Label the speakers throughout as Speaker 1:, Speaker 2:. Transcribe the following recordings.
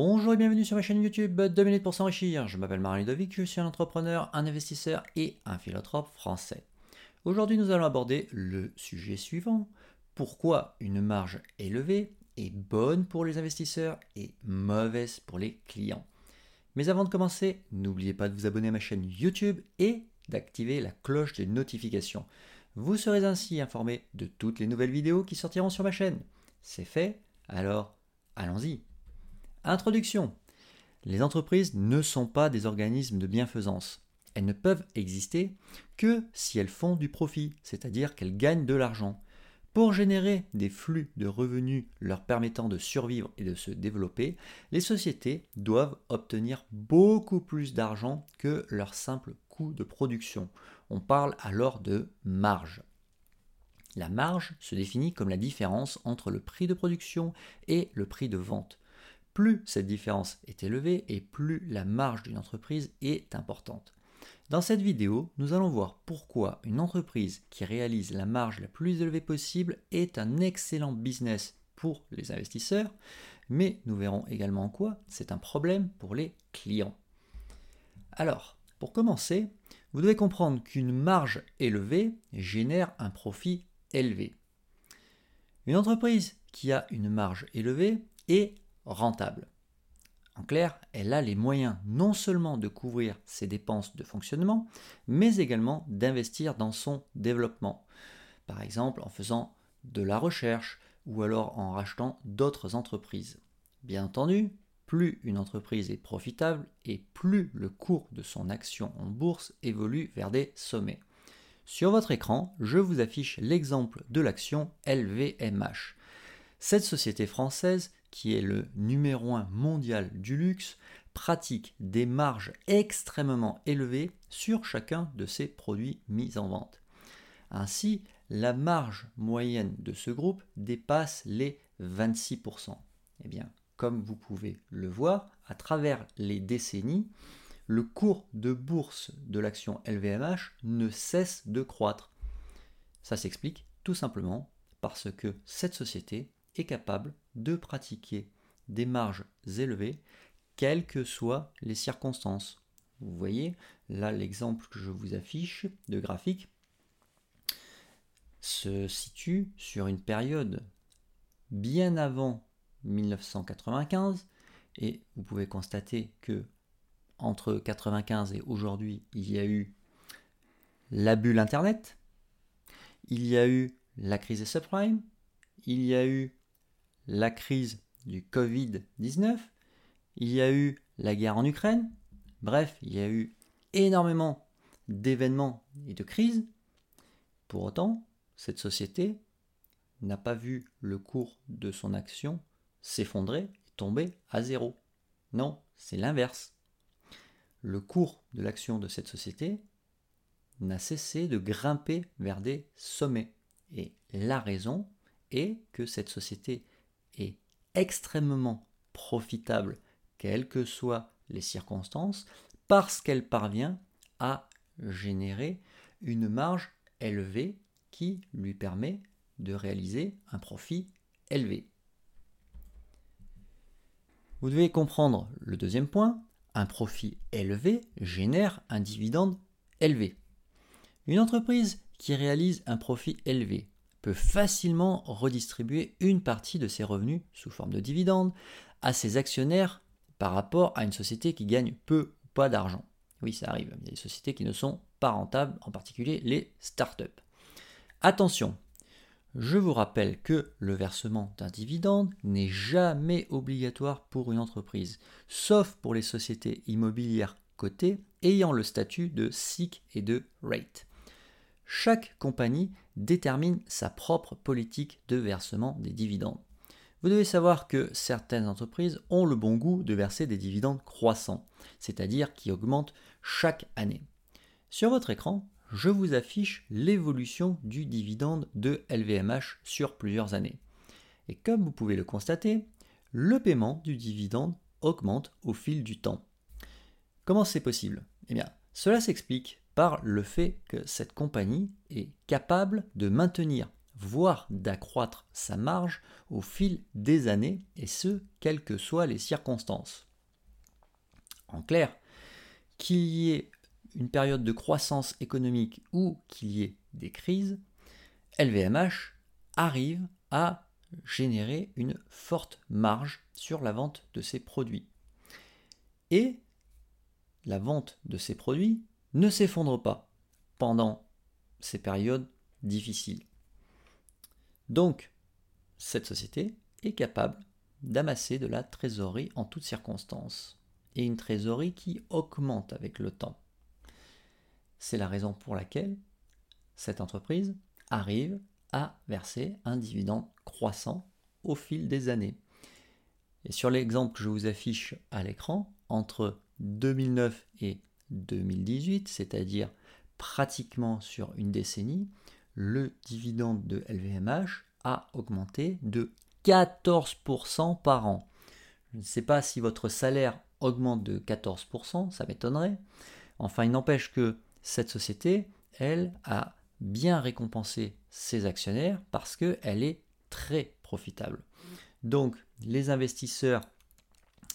Speaker 1: Bonjour et bienvenue sur ma chaîne YouTube 2 minutes pour s'enrichir. Je m'appelle Marie Ludovic, je suis un entrepreneur, un investisseur et un philanthrope français. Aujourd'hui, nous allons aborder le sujet suivant. Pourquoi une marge élevée est bonne pour les investisseurs et mauvaise pour les clients? Mais avant de commencer, n'oubliez pas de vous abonner à ma chaîne YouTube et d'activer la cloche de notification. Vous serez ainsi informé de toutes les nouvelles vidéos qui sortiront sur ma chaîne. C'est fait, alors allons-y. Introduction. Les entreprises ne sont pas des organismes de bienfaisance. Elles ne peuvent exister que si elles font du profit, c'est-à-dire qu'elles gagnent de l'argent. Pour générer des flux de revenus leur permettant de survivre et de se développer, les sociétés doivent obtenir beaucoup plus d'argent que leur simple coût de production. On parle alors de marge. La marge se définit comme la différence entre le prix de production et le prix de vente. Plus cette différence est élevée et plus la marge d'une entreprise est importante. Dans cette vidéo, nous allons voir pourquoi une entreprise qui réalise la marge la plus élevée possible est un excellent business pour les investisseurs, mais nous verrons également en quoi c'est un problème pour les clients. Alors, pour commencer, vous devez comprendre qu'une marge élevée génère un profit élevé. Une entreprise qui a une marge élevée est rentable. En clair, elle a les moyens non seulement de couvrir ses dépenses de fonctionnement, mais également d'investir dans son développement. Par exemple en faisant de la recherche ou alors en rachetant d'autres entreprises. Bien entendu, plus une entreprise est profitable et plus le cours de son action en bourse évolue vers des sommets. Sur votre écran, je vous affiche l'exemple de l'action LVMH. Cette société française qui est le numéro 1 mondial du luxe, pratique des marges extrêmement élevées sur chacun de ses produits mis en vente. Ainsi, la marge moyenne de ce groupe dépasse les 26%. Eh bien, comme vous pouvez le voir, à travers les décennies, le cours de bourse de l'action LVMH ne cesse de croître. Ça s'explique tout simplement parce que cette société capable de pratiquer des marges élevées, quelles que soient les circonstances. Vous voyez, là l'exemple que je vous affiche de graphique se situe sur une période bien avant 1995 et vous pouvez constater que entre 95 et aujourd'hui, il y a eu la bulle internet, il y a eu la crise des subprimes, il y a eu la crise du Covid-19, il y a eu la guerre en Ukraine, bref, il y a eu énormément d'événements et de crises. Pour autant, cette société n'a pas vu le cours de son action s'effondrer tomber à zéro. Non, c'est l'inverse. Le cours de l'action de cette société n'a cessé de grimper vers des sommets. Et la raison est que cette société extrêmement profitable, quelles que soient les circonstances, parce qu'elle parvient à générer une marge élevée qui lui permet de réaliser un profit élevé. Vous devez comprendre le deuxième point, un profit élevé génère un dividende élevé. Une entreprise qui réalise un profit élevé peut facilement redistribuer une partie de ses revenus sous forme de dividendes à ses actionnaires par rapport à une société qui gagne peu ou pas d'argent. Oui, ça arrive. Il y a des sociétés qui ne sont pas rentables, en particulier les startups. Attention, je vous rappelle que le versement d'un dividende n'est jamais obligatoire pour une entreprise, sauf pour les sociétés immobilières cotées ayant le statut de SIC et de RATE. Chaque compagnie détermine sa propre politique de versement des dividendes. Vous devez savoir que certaines entreprises ont le bon goût de verser des dividendes croissants, c'est-à-dire qui augmentent chaque année. Sur votre écran, je vous affiche l'évolution du dividende de LVMH sur plusieurs années. Et comme vous pouvez le constater, le paiement du dividende augmente au fil du temps. Comment c'est possible? Eh bien, cela s'explique le fait que cette compagnie est capable de maintenir voire d'accroître sa marge au fil des années, et ce, quelles que soient les circonstances. En clair, qu'il y ait une période de croissance économique ou qu'il y ait des crises, LVMH arrive à générer une forte marge sur la vente de ses produits. Et la vente de ces produits ne s'effondre pas pendant ces périodes difficiles. Donc, cette société est capable d'amasser de la trésorerie en toutes circonstances, et une trésorerie qui augmente avec le temps. C'est la raison pour laquelle cette entreprise arrive à verser un dividende croissant au fil des années. Et sur l'exemple que je vous affiche à l'écran, entre 2009 et 2018, c'est-à-dire pratiquement sur une décennie, le dividende de LVMH a augmenté de 14% par an. Je ne sais pas si votre salaire augmente de 14%, ça m'étonnerait. Enfin, il n'empêche que cette société, elle, a bien récompensé ses actionnaires parce qu'elle est très profitable. Donc, les investisseurs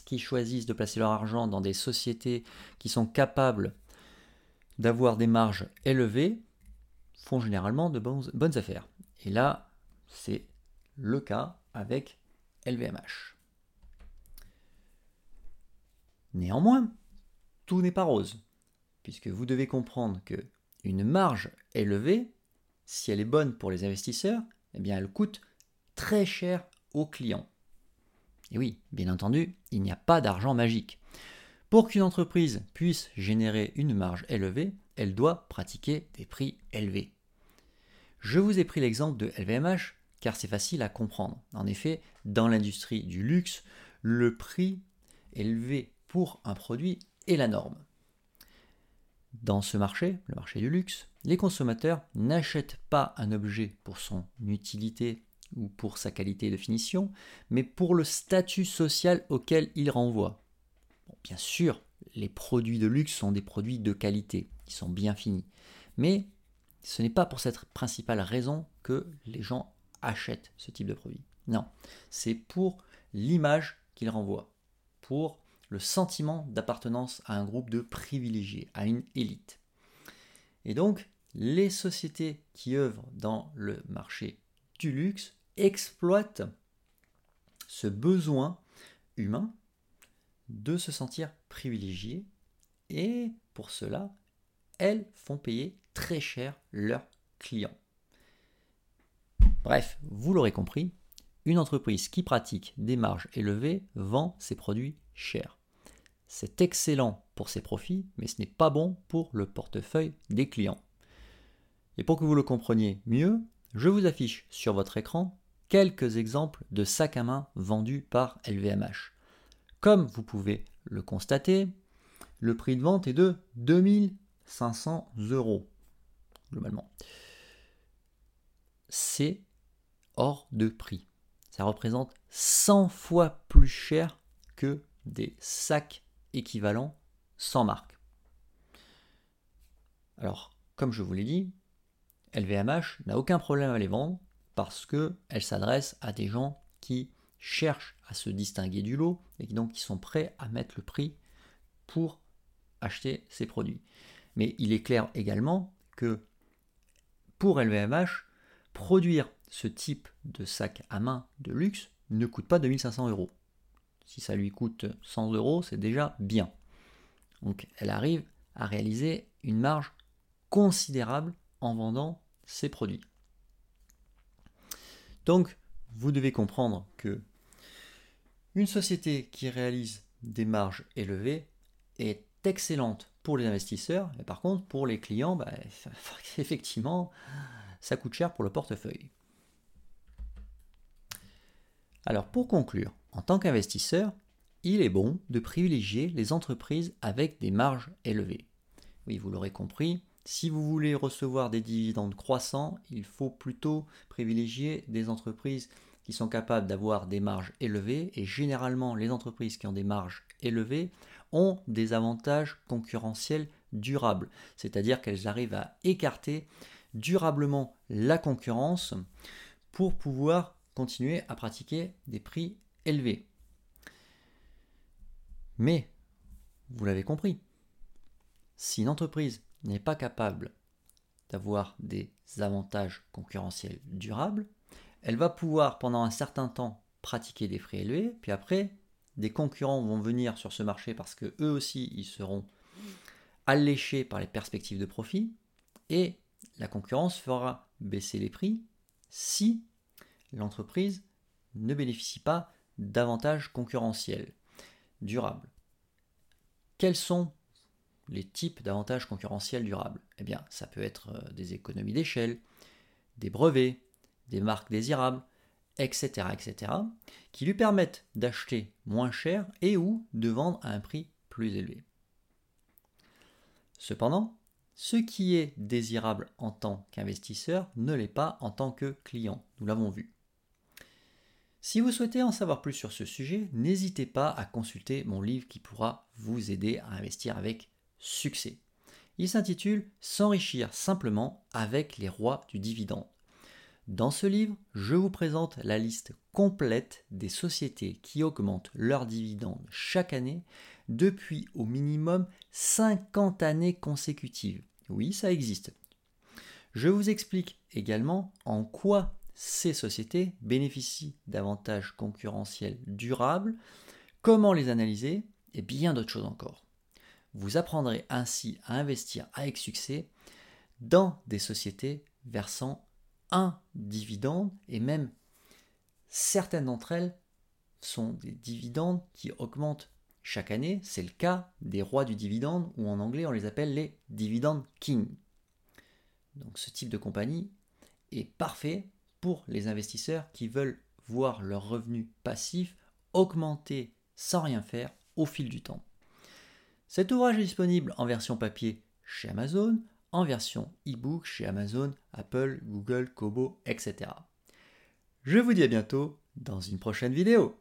Speaker 1: qui choisissent de placer leur argent dans des sociétés qui sont capables d'avoir des marges élevées font généralement de bonnes affaires. Et là, c'est le cas avec LVMH. Néanmoins, tout n'est pas rose, puisque vous devez comprendre que une marge élevée, si elle est bonne pour les investisseurs, eh elle coûte très cher aux clients. Et oui, bien entendu, il n'y a pas d'argent magique. Pour qu'une entreprise puisse générer une marge élevée, elle doit pratiquer des prix élevés. Je vous ai pris l'exemple de LVMH car c'est facile à comprendre. En effet, dans l'industrie du luxe, le prix élevé pour un produit est la norme. Dans ce marché, le marché du luxe, les consommateurs n'achètent pas un objet pour son utilité ou pour sa qualité de finition, mais pour le statut social auquel il renvoie. bien sûr, les produits de luxe sont des produits de qualité, qui sont bien finis, mais ce n'est pas pour cette principale raison que les gens achètent ce type de produit. Non, c'est pour l'image qu'ils renvoient, pour le sentiment d'appartenance à un groupe de privilégiés, à une élite. Et donc, les sociétés qui œuvrent dans le marché du luxe exploitent ce besoin humain de se sentir privilégié et pour cela, elles font payer très cher leurs clients. Bref, vous l'aurez compris, une entreprise qui pratique des marges élevées vend ses produits chers. C'est excellent pour ses profits, mais ce n'est pas bon pour le portefeuille des clients. Et pour que vous le compreniez mieux, je vous affiche sur votre écran quelques exemples de sacs à main vendus par LVMH. Comme vous pouvez le constater, le prix de vente est de 2500 euros, globalement. C'est hors de prix. Ça représente 100 fois plus cher que des sacs équivalents sans marque. Alors, comme je vous l'ai dit, LVMH n'a aucun problème à les vendre parce qu'elle s'adresse à des gens qui cherchent à se distinguer du lot et donc qui sont prêts à mettre le prix pour acheter ces produits. Mais il est clair également que pour LVMH, produire ce type de sac à main de luxe ne coûte pas 2500 euros. Si ça lui coûte 100 euros, c'est déjà bien. Donc elle arrive à réaliser une marge considérable en vendant ses produits. Donc vous devez comprendre que une société qui réalise des marges élevées est excellente pour les investisseurs, mais par contre pour les clients, bah, effectivement, ça coûte cher pour le portefeuille. Alors pour conclure, en tant qu'investisseur, il est bon de privilégier les entreprises avec des marges élevées. Oui, vous l'aurez compris, si vous voulez recevoir des dividendes croissants, il faut plutôt privilégier des entreprises qui sont capables d'avoir des marges élevées et généralement les entreprises qui ont des marges élevées ont des avantages concurrentiels durables, c'est-à-dire qu'elles arrivent à écarter durablement la concurrence pour pouvoir continuer à pratiquer des prix élevés. Mais, vous l'avez compris, si une entreprise n'est pas capable d'avoir des avantages concurrentiels durables, elle va pouvoir pendant un certain temps pratiquer des prix élevés, puis après, des concurrents vont venir sur ce marché parce que eux aussi, ils seront alléchés par les perspectives de profit, et la concurrence fera baisser les prix si l'entreprise ne bénéficie pas d'avantages concurrentiels durables. Quels sont les types d'avantages concurrentiels durables Eh bien, ça peut être euh, des économies d'échelle, des brevets, des marques désirables, etc., etc., qui lui permettent d'acheter moins cher et ou de vendre à un prix plus élevé. Cependant, ce qui est désirable en tant qu'investisseur ne l'est pas en tant que client, nous l'avons vu. Si vous souhaitez en savoir plus sur ce sujet, n'hésitez pas à consulter mon livre qui pourra vous aider à investir avec succès. Il s'intitule S'enrichir simplement avec les rois du dividende. Dans ce livre, je vous présente la liste complète des sociétés qui augmentent leurs dividendes chaque année depuis au minimum 50 années consécutives. Oui, ça existe. Je vous explique également en quoi ces sociétés bénéficient d'avantages concurrentiels durables, comment les analyser et bien d'autres choses encore. Vous apprendrez ainsi à investir avec succès dans des sociétés versant un dividende et même certaines d'entre elles sont des dividendes qui augmentent chaque année. C'est le cas des rois du dividende ou en anglais on les appelle les dividend kings. Donc ce type de compagnie est parfait pour les investisseurs qui veulent voir leurs revenus passifs augmenter sans rien faire au fil du temps. Cet ouvrage est disponible en version papier chez Amazon, en version e-book chez Amazon, Apple, Google, Kobo, etc. Je vous dis à bientôt dans une prochaine vidéo.